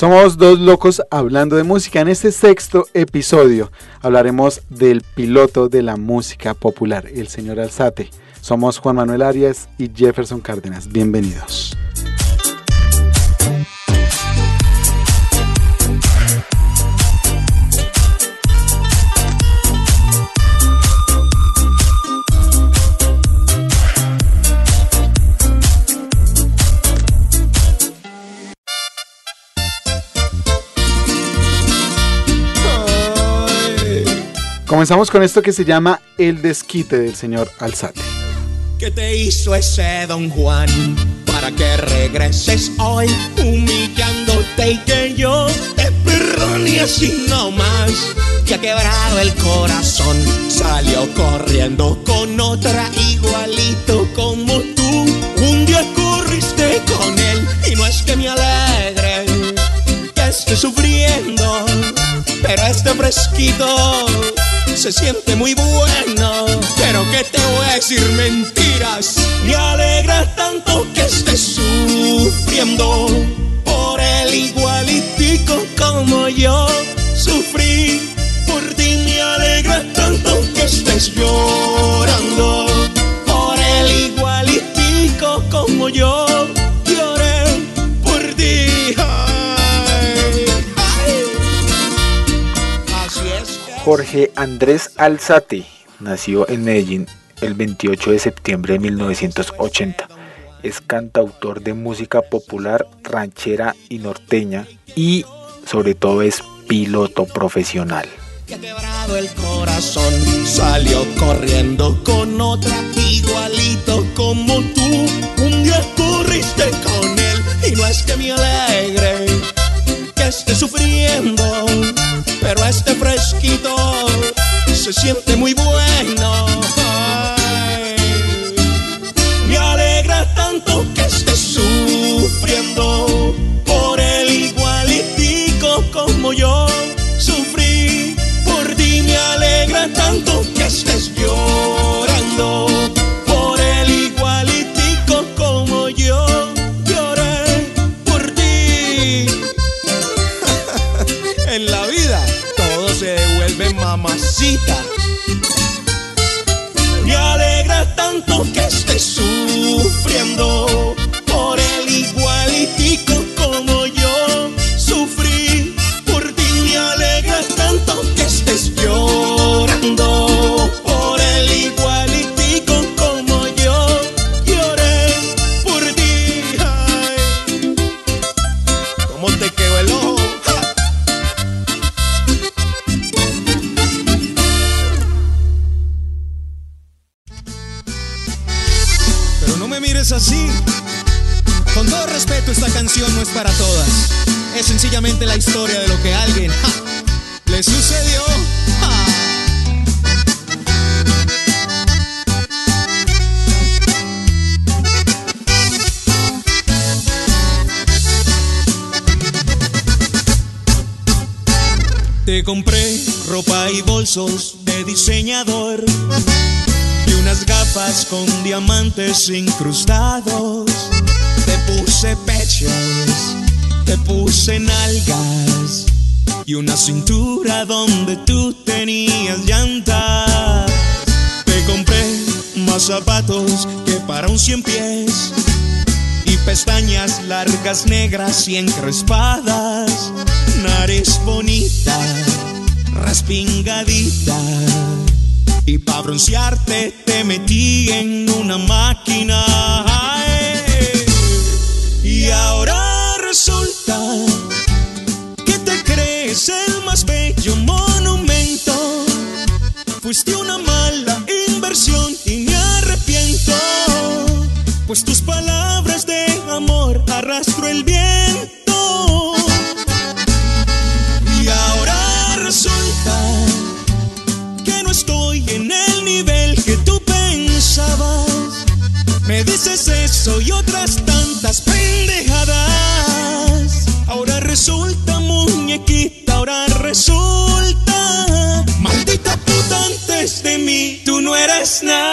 Somos dos locos hablando de música. En este sexto episodio hablaremos del piloto de la música popular, el señor Alzate. Somos Juan Manuel Arias y Jefferson Cárdenas. Bienvenidos. Comenzamos con esto que se llama El desquite del señor Alzate. ¿Qué te hizo ese don Juan para que regreses hoy humillándote y que yo te perdone así nomás? Que ha quebrado el corazón, salió corriendo con otra igualito como tú. Un día corriste con él y no es que me alegre que esté sufriendo, pero este fresquito se siente muy bueno. Pero que te voy a decir mentiras. Me alegra tanto que estés sufriendo por el igualitico como yo sufrí. Por ti me alegra tanto que estés llorando Jorge Andrés Alzate nació en Medellín el 28 de septiembre de 1980. Es cantautor de música popular, ranchera y norteña y sobre todo es piloto profesional. quebrado el corazón salió corriendo con igualito como tú un día corriste con él y no es que me alegre que esté sufriendo se siente muy la historia de lo que a alguien le sucedió. Te compré ropa y bolsos de diseñador y unas gafas con diamantes incrustados. Te puse pechos, te puse nalgas y una cintura donde tú tenías llantas. Te compré más zapatos que para un cien pies y pestañas largas negras y encrespadas, nariz bonita, respingadita. Y pa' broncearte te metí en una máquina. Fuiste una mala inversión y me arrepiento, pues tus palabras de amor arrastro el viento. Y ahora resulta que no estoy en el nivel que tú pensabas. Me dices eso y otras tantas pendejadas. Ahora resulta muy tú no eres nada.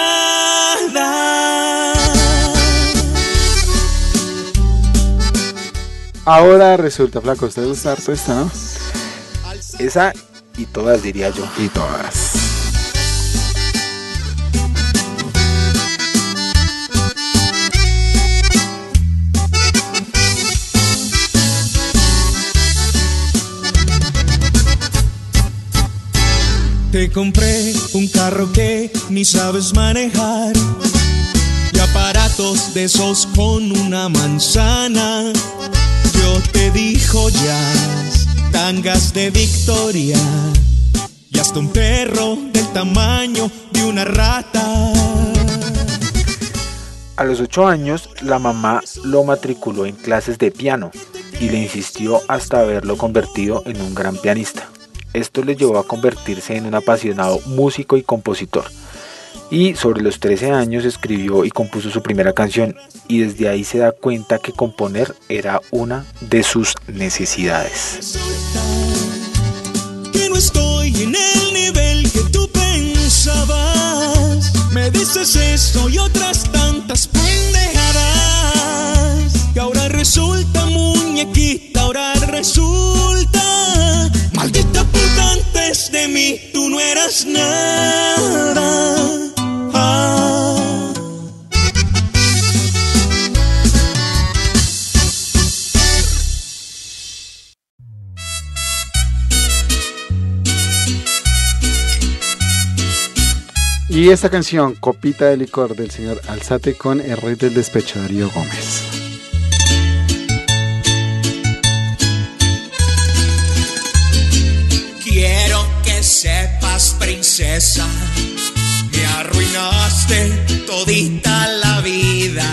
Ahora resulta, flaco, usted gusta harto esta, ¿no? Esa y todas diría yo. Y todas. Te compré un carro que ni sabes manejar y aparatos de esos con una manzana. Yo te dijo ya tangas de Victoria y hasta un perro del tamaño de una rata. A los 8 años, la mamá lo matriculó en clases de piano y le insistió hasta haberlo convertido en un gran pianista. Esto le llevó a convertirse en un apasionado músico y compositor. Y sobre los 13 años escribió y compuso su primera canción y desde ahí se da cuenta que componer era una de sus necesidades. que no estoy en el nivel que tú pensabas. Me dices eso y otras tantas pendejadas. Que ahora resulta muñequita, Y esta canción, Copita de Licor del señor Alzate con el rey del despecho, Darío Gómez. Princesa, me arruinaste todita la vida.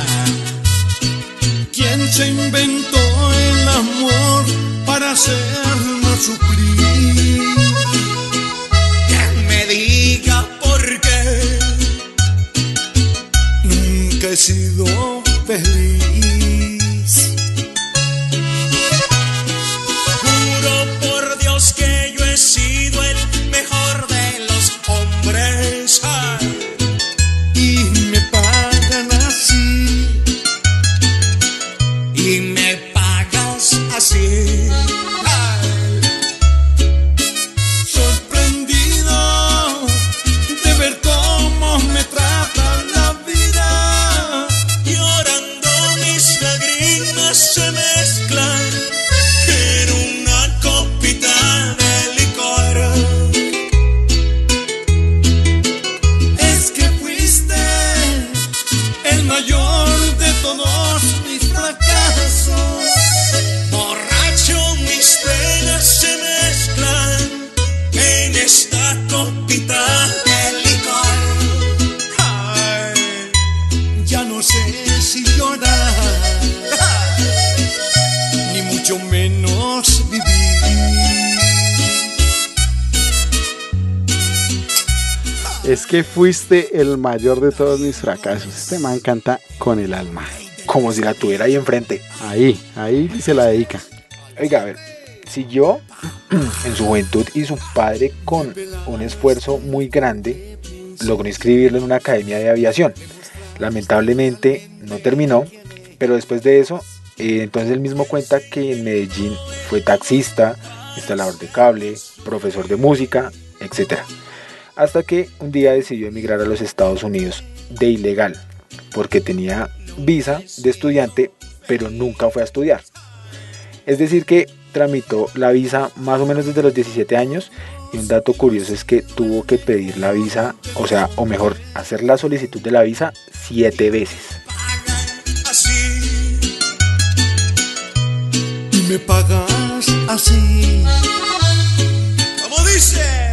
¿Quién se inventó el amor para hacernos sufrir? Que fuiste el mayor de todos mis fracasos. Este man canta con el alma. Como si la tuviera ahí enfrente. Ahí, ahí se la dedica. Oiga, a ver, siguió en su juventud y su padre con un esfuerzo muy grande logró inscribirlo en una academia de aviación. Lamentablemente no terminó, pero después de eso, eh, entonces él mismo cuenta que en Medellín fue taxista, instalador de cable, profesor de música, etc. Hasta que un día decidió emigrar a los Estados Unidos de ilegal, porque tenía visa de estudiante, pero nunca fue a estudiar. Es decir, que tramitó la visa más o menos desde los 17 años y un dato curioso es que tuvo que pedir la visa, o sea, o mejor, hacer la solicitud de la visa siete veces. me pagas así. Dice.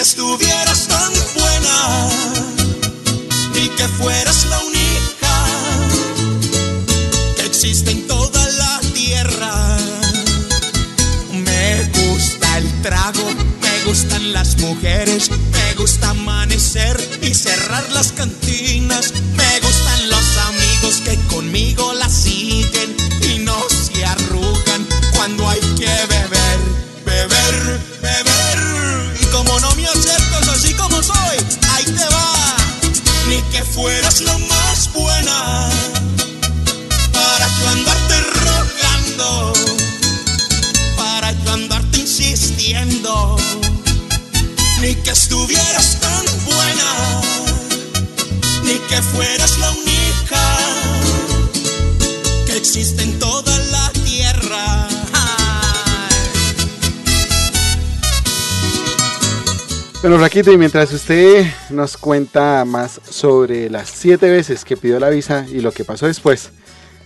Que estuvieras tan buena, ni que fueras la única que existe en toda la tierra. Me gusta el trago, me gustan las mujeres, me gusta amanecer y cerrar las cantinas, Bueno, Raquito, y mientras usted nos cuenta más sobre las siete veces que pidió la visa y lo que pasó después,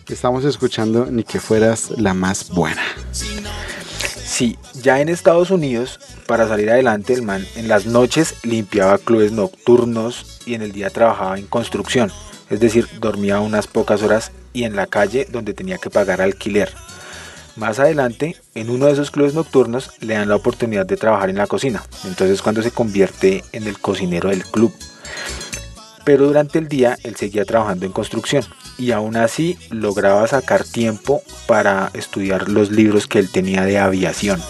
estamos escuchando Ni que fueras la más buena. Sí, ya en Estados Unidos, para salir adelante, el man en las noches limpiaba clubes nocturnos y en el día trabajaba en construcción. Es decir, dormía unas pocas horas y en la calle donde tenía que pagar alquiler. Más adelante, en uno de esos clubes nocturnos le dan la oportunidad de trabajar en la cocina. Entonces cuando se convierte en el cocinero del club. Pero durante el día él seguía trabajando en construcción y aún así lograba sacar tiempo para estudiar los libros que él tenía de aviación.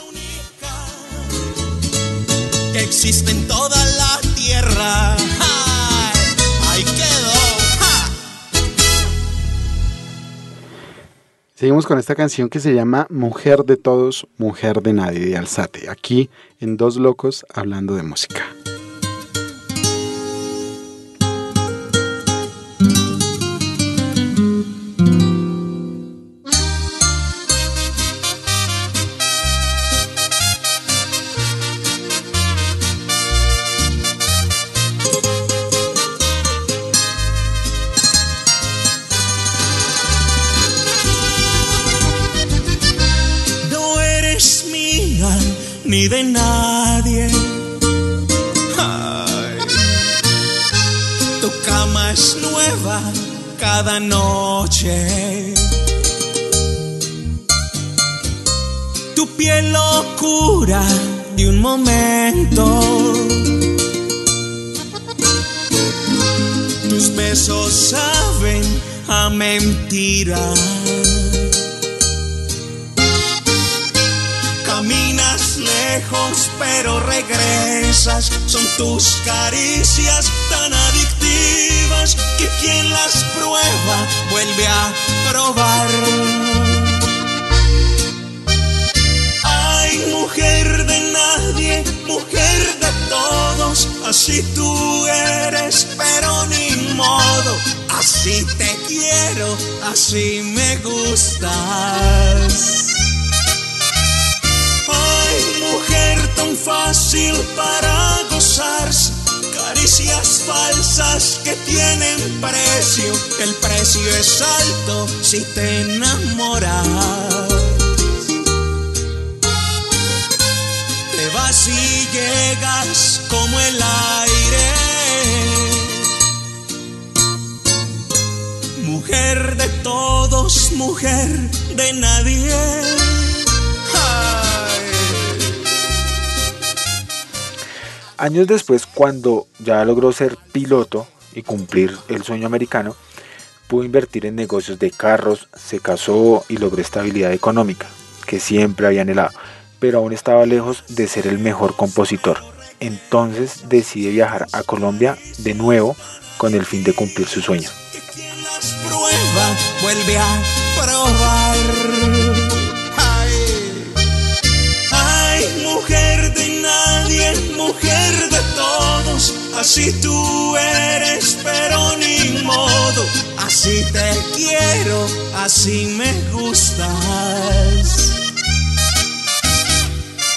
que existe en toda la tierra. Seguimos con esta canción que se llama Mujer de Todos, Mujer de Nadie de Alzate. Aquí en Dos Locos hablando de música. Cada noche. Tu piel locura de un momento. Tus besos saben a mentira. Caminas lejos pero regresas, son tus caricias que quien las prueba vuelve a probar. Ay, mujer de nadie, mujer de todos, así tú eres, pero ni modo, así te quiero, así me gustas. Ay, mujer tan fácil para gozarse, caricias falsas que tienen precio, el precio es alto si te enamoras. Te vas y llegas como el aire. Mujer de todos, mujer de nadie. Años después, cuando ya logró ser piloto y cumplir el sueño americano, pudo invertir en negocios de carros, se casó y logró estabilidad económica, que siempre había anhelado, pero aún estaba lejos de ser el mejor compositor. Entonces decide viajar a Colombia de nuevo con el fin de cumplir su sueño mujer de todos, así tú eres, pero ni modo, así te quiero, así me gustas.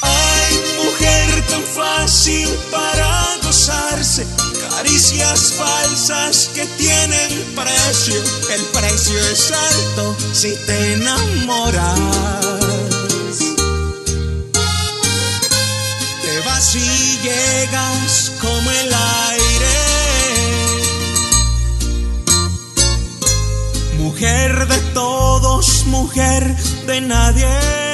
Ay, mujer tan fácil para gozarse, caricias falsas que tienen precio, el precio es alto si te enamoras. Y llegas como el aire. Mujer de todos, mujer de nadie.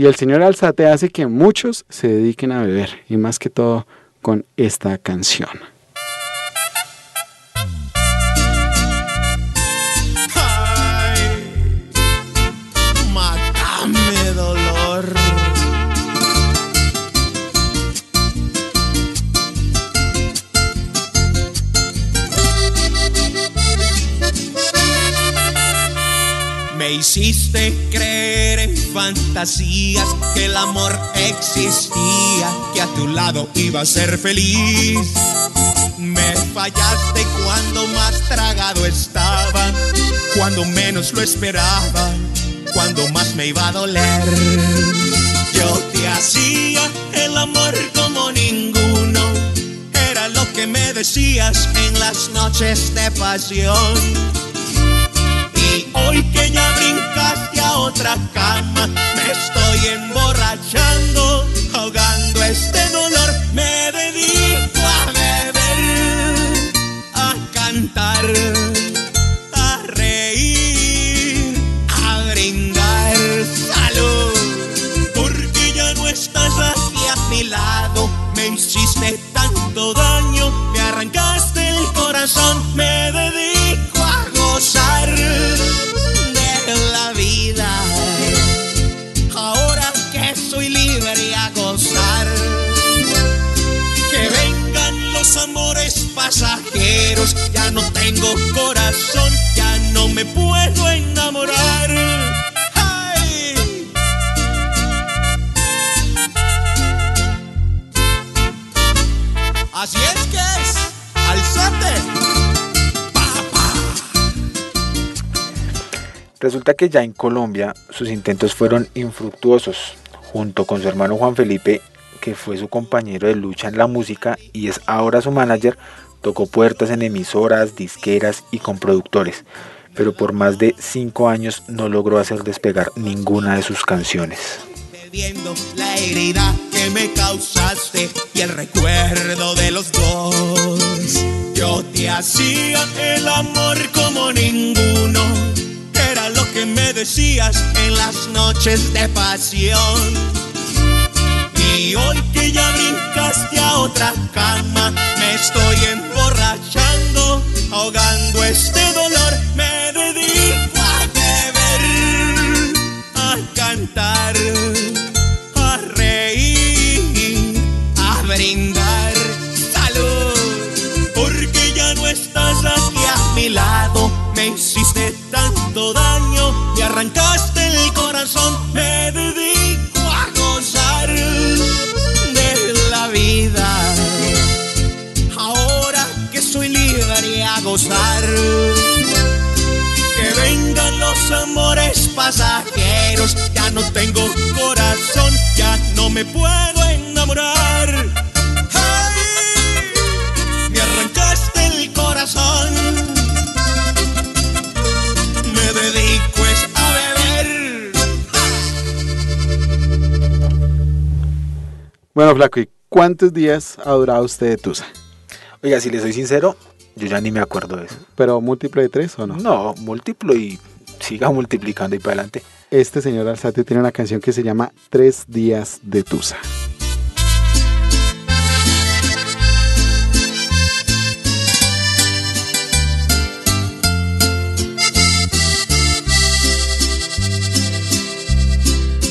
Y el señor Alzate hace que muchos se dediquen a beber, y más que todo con esta canción. hiciste creer fantasías que el amor existía, que a tu lado iba a ser feliz. Me fallaste cuando más tragado estaba, cuando menos lo esperaba, cuando más me iba a doler. Yo te hacía el amor como ninguno, era lo que me decías en las noches de pasión hoy que ya brincaste a otra cama, me estoy emborrachando, ahogando este dolor. Me dedico a beber, a cantar, Resulta que ya en Colombia sus intentos fueron infructuosos. Junto con su hermano Juan Felipe, que fue su compañero de lucha en la música y es ahora su manager, Tocó puertas en emisoras, disqueras y con productores, pero por más de cinco años no logró hacer despegar ninguna de sus canciones. Yo te hacía el amor como ninguno. Que me decías en las noches de pasión. Y hoy que ya brincaste a otra cama, me estoy emborrachando, ahogando este dolor. Me dedico a beber, a cantar, Bueno, Flaco, ¿y cuántos días ha durado usted de Tusa? Oiga, si le soy sincero, yo ya ni me acuerdo de eso. ¿Pero múltiplo de tres o no? No, múltiplo y siga multiplicando y para adelante. Este señor Alzate tiene una canción que se llama Tres días de Tusa.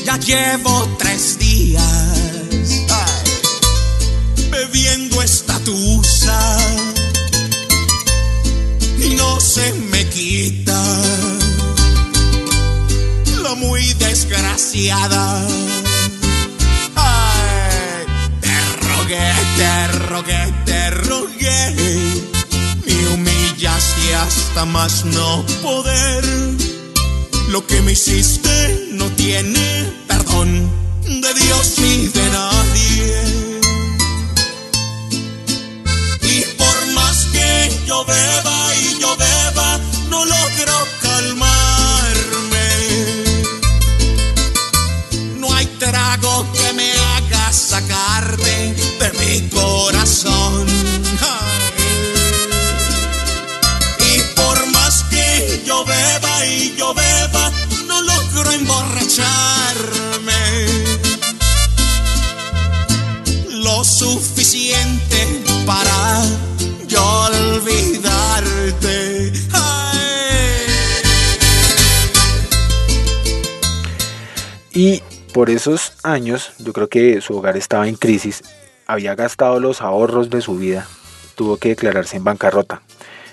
Ya llevo tres días tusa no se me quita la muy desgraciada. Ay, te rogué, te rogué. Me humillaste hasta más no poder. Lo que me hiciste no tiene perdón de Dios ni de nadie. Yo beba y yo beba, no logro calmarme. No hay trago que me haga sacarte de mi corazón. Y por más que yo beba y yo beba, no logro emborracharme. Lo suficiente para yo olvidarte. Y por esos años, yo creo que su hogar estaba en crisis, había gastado los ahorros de su vida, tuvo que declararse en bancarrota.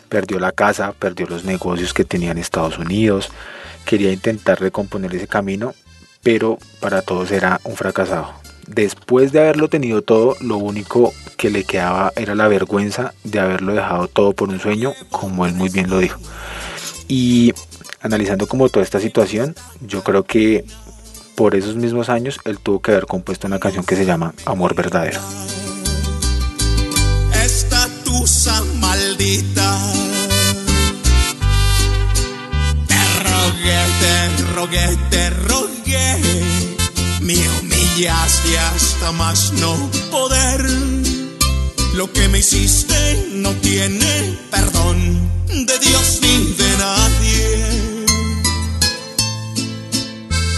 Perdió la casa, perdió los negocios que tenía en Estados Unidos, quería intentar recomponer ese camino, pero para todos era un fracasado. Después de haberlo tenido todo, lo único que le quedaba era la vergüenza de haberlo dejado todo por un sueño, como él muy bien lo dijo. Y analizando como toda esta situación, yo creo que por esos mismos años él tuvo que haber compuesto una canción que se llama Amor Verdadero. maldita. Te rogué, te rogué, te rogué. Me humillaste hasta más no poder. Lo que me hiciste no tiene perdón de Dios ni de nadie.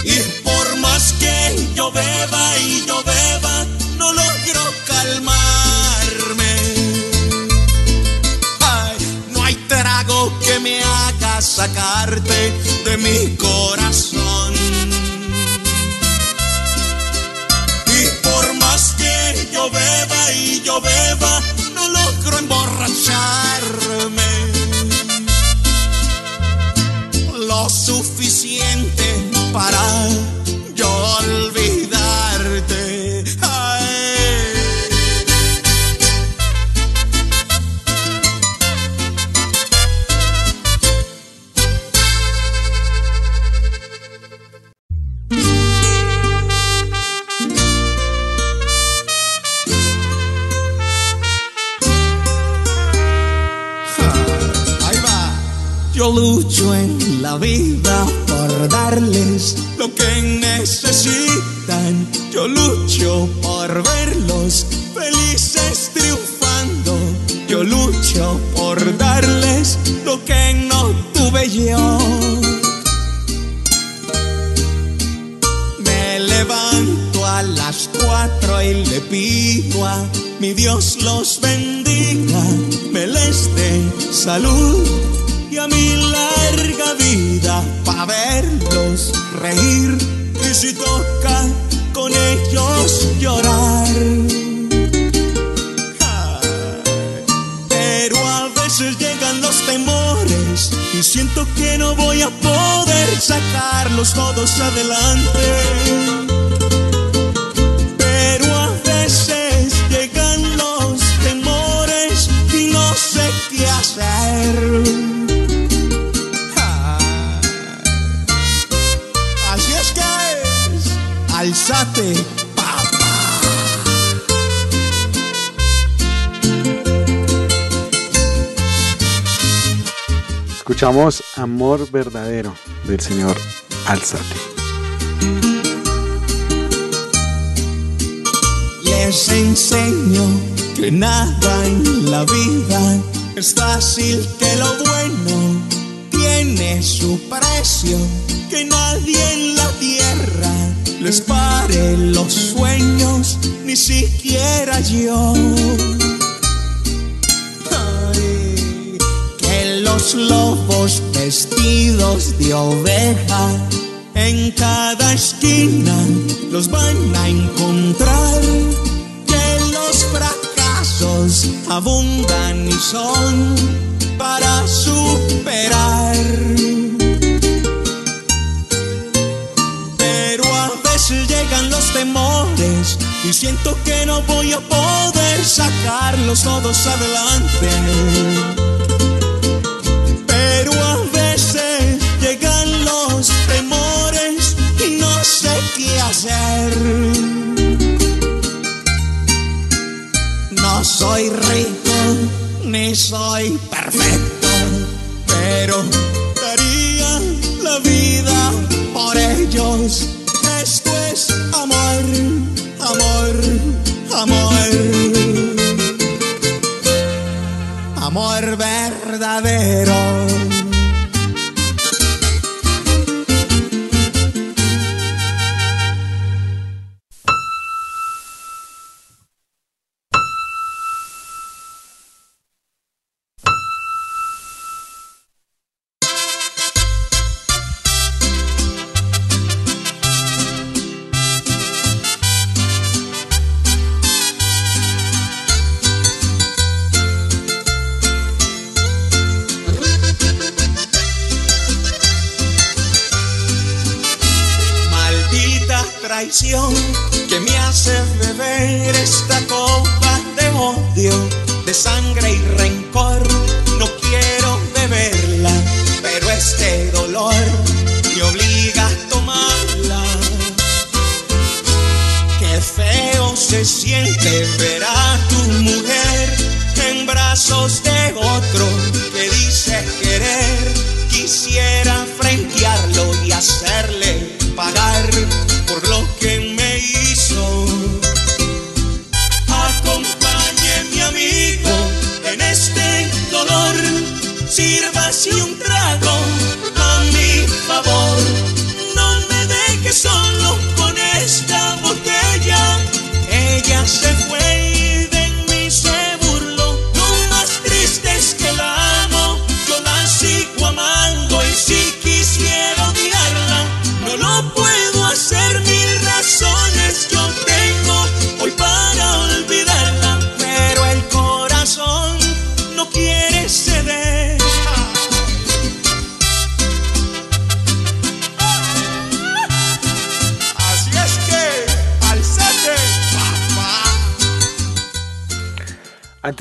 Y por más que yo beba y yo beba, no logro calmarme. Ay, no hay trago que me haga sacarte de mi corazón. Yo beba y yo beba, no logro emborracharme lo suficiente para yo olvidarte. La vida por darles lo que necesitan. Yo lucho por verlos felices triunfando. Yo lucho por darles lo que no tuve yo. Me levanto a las cuatro y le pido a mi Dios los bendiga, me les dé salud y a mi larga vida para verlos reír y si toca con ellos llorar. Pero a veces llegan los temores y siento que no voy a poder sacarlos todos adelante. Pero a alzate. Escuchamos Amor Verdadero del señor Alzate. Les enseño que nada en la vida es fácil, que lo bueno tiene su precio, que nadie en la tierra les pare los sueños, ni siquiera yo. Ay, que los lobos vestidos de oveja en cada esquina los van a encontrar. Que los fracasos abundan y son para superar. Temores y siento que no voy a poder sacarlos todos adelante. Pero a veces llegan los temores y no sé qué hacer. No soy rico ni soy perfecto, pero daría la vida por ellos. Amor, amor. Amor verdadero.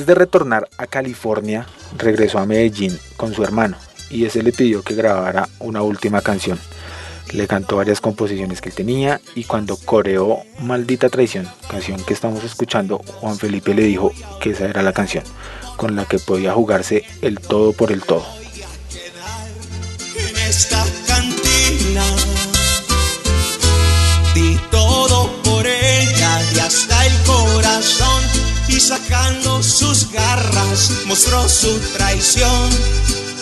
De retornar a California, regresó a Medellín con su hermano y ese le pidió que grabara una última canción. Le cantó varias composiciones que tenía y cuando coreó Maldita Traición, canción que estamos escuchando, Juan Felipe le dijo que esa era la canción con la que podía jugarse el todo por el todo. Y sacando sus garras mostró su traición.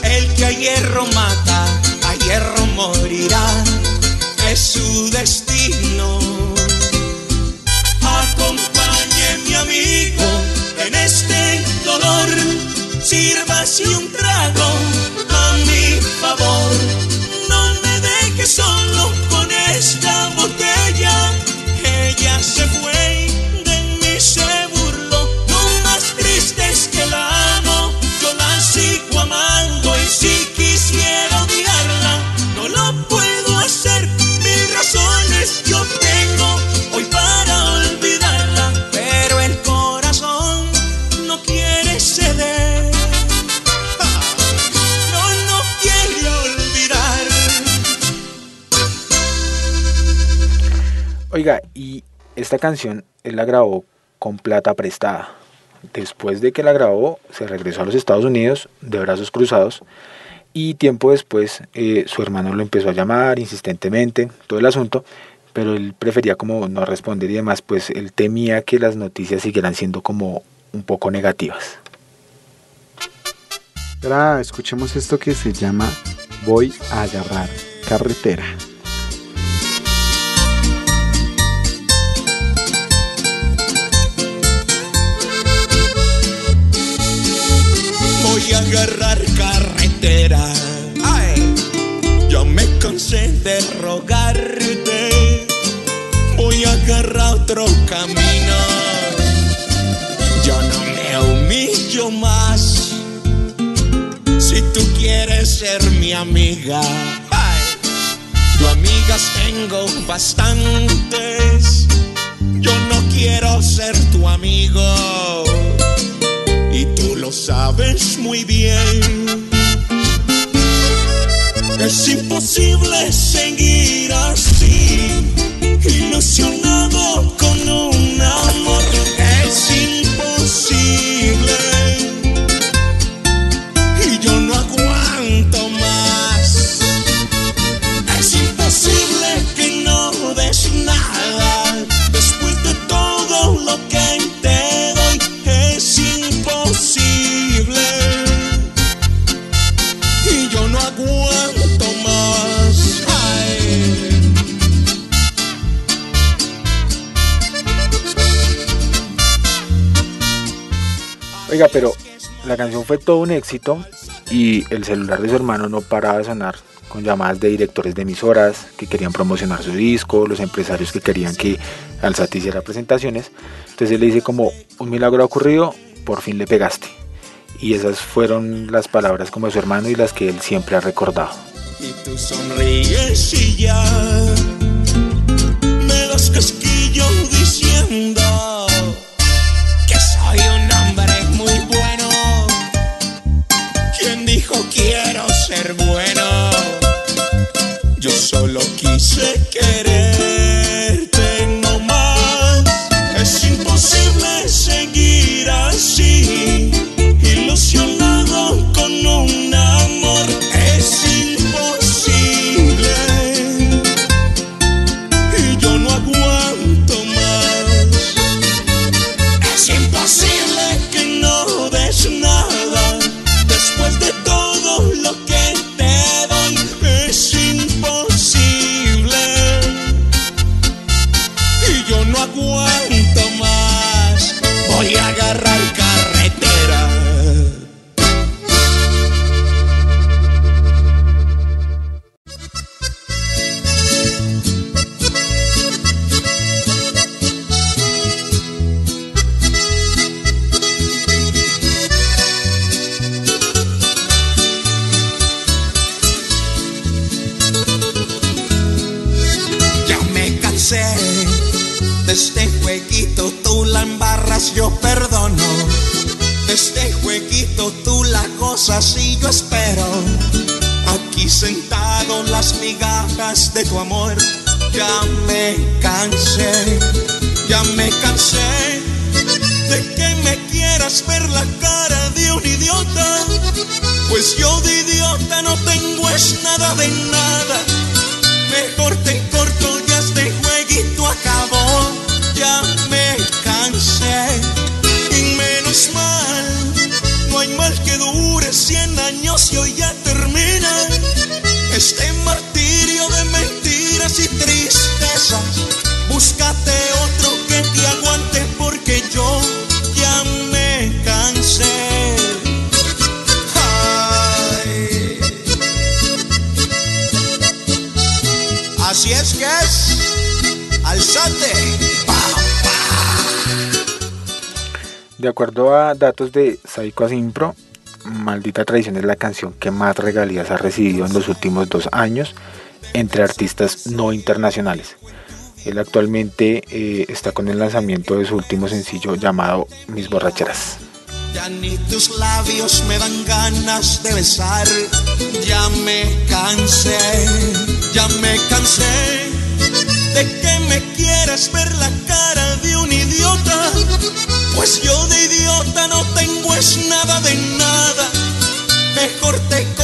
El que a hierro mata, a hierro morirá. Es su destino. Esta canción él la grabó con plata prestada. Después de que la grabó, se regresó a los Estados Unidos de brazos cruzados y tiempo después eh, su hermano lo empezó a llamar insistentemente, todo el asunto, pero él prefería como no responder y demás, pues él temía que las noticias siguieran siendo como un poco negativas. Ahora escuchemos esto que se llama Voy a agarrar carretera. Amiga. Ay, yo amigas tengo bastantes. Yo no quiero ser tu amigo y tú lo sabes muy bien. Es imposible seguir Oiga, pero la canción fue todo un éxito y el celular de su hermano no paraba de sonar con llamadas de directores de emisoras que querían promocionar su disco, los empresarios que querían que Alzate hiciera presentaciones. Entonces él le dice como un milagro ha ocurrido, por fin le pegaste. Y esas fueron las palabras como de su hermano y las que él siempre ha recordado. Y tú sonríes y ya me das casquillo diciendo ser bueno? Yo solo quise quererte años y hoy ya termina. Este martirio de mentiras y tristezas. Búscate otro que te aguante porque yo ya me cansé. Así es que es. Alzate. De acuerdo a datos de Psycho Asimpro, Maldita Tradición es la canción que más regalías ha recibido en los últimos dos años entre artistas no internacionales. Él actualmente eh, está con el lanzamiento de su último sencillo llamado Mis Borracheras. Ya ni tus labios me dan ganas de besar. Ya me cansé, ya me cansé de que me quieras ver la cara de un idiota. Pues yo de idiota no tengo es nada de nada. Mejor te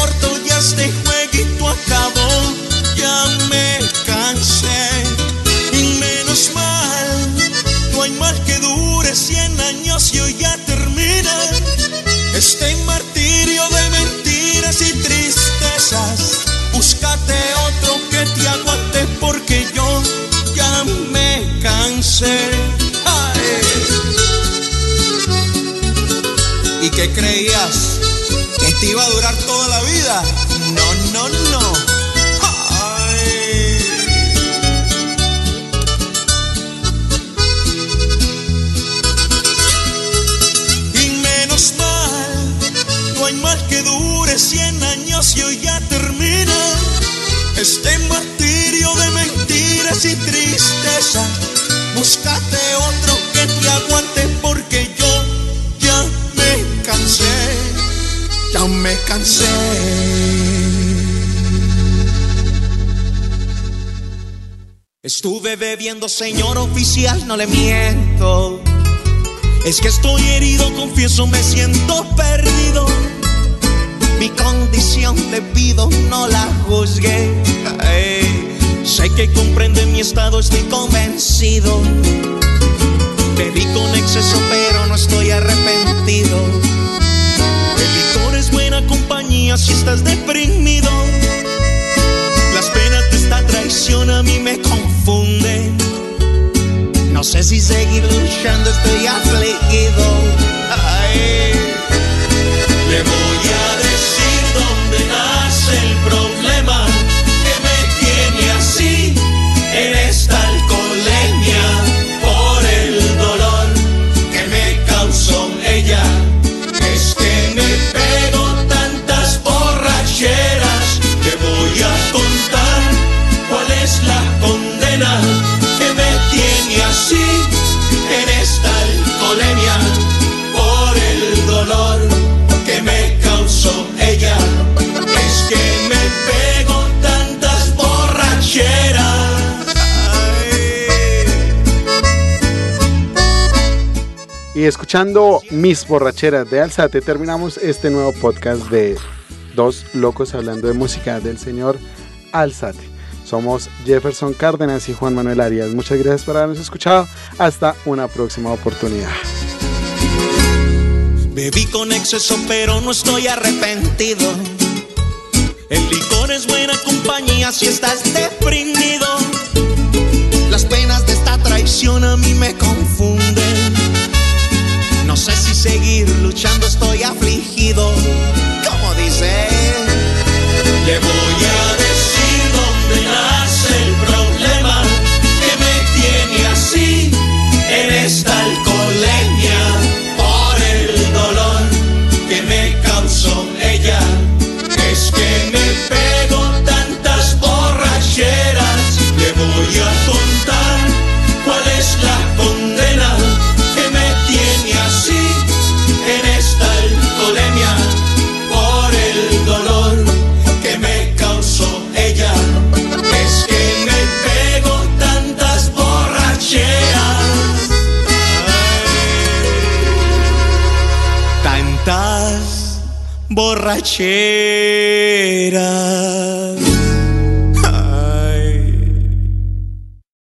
creías? ¿Que te iba a durar toda la vida? No, no, no. Y menos mal, no hay mal que dure cien años y hoy ya termina este martirio de mentiras y tristeza. Búscate otro que te aguante me cansé. Estuve bebiendo, señor oficial, no le miento. Es que estoy herido, confieso, me siento perdido. Mi condición te pido, no la juzgue. sé que comprende mi estado, estoy convencido. Bebí con exceso, pero no estoy si estás deprimido. Las penas de esta traición a mí me confunden. No sé si seguir luchando, estoy afligido. Y escuchando mis borracheras de Alzate, terminamos este nuevo podcast de Dos Locos hablando de música del señor Alzate. Somos Jefferson Cárdenas y Juan Manuel Arias. Muchas gracias por habernos escuchado. Hasta una próxima oportunidad. Bebí con exceso, pero no estoy arrepentido. El licor es buena compañía si estás deprimido. Las penas de esta traición a mí me confunden. No sé si seguir luchando, estoy afligido. Como dice, le voy borracheras.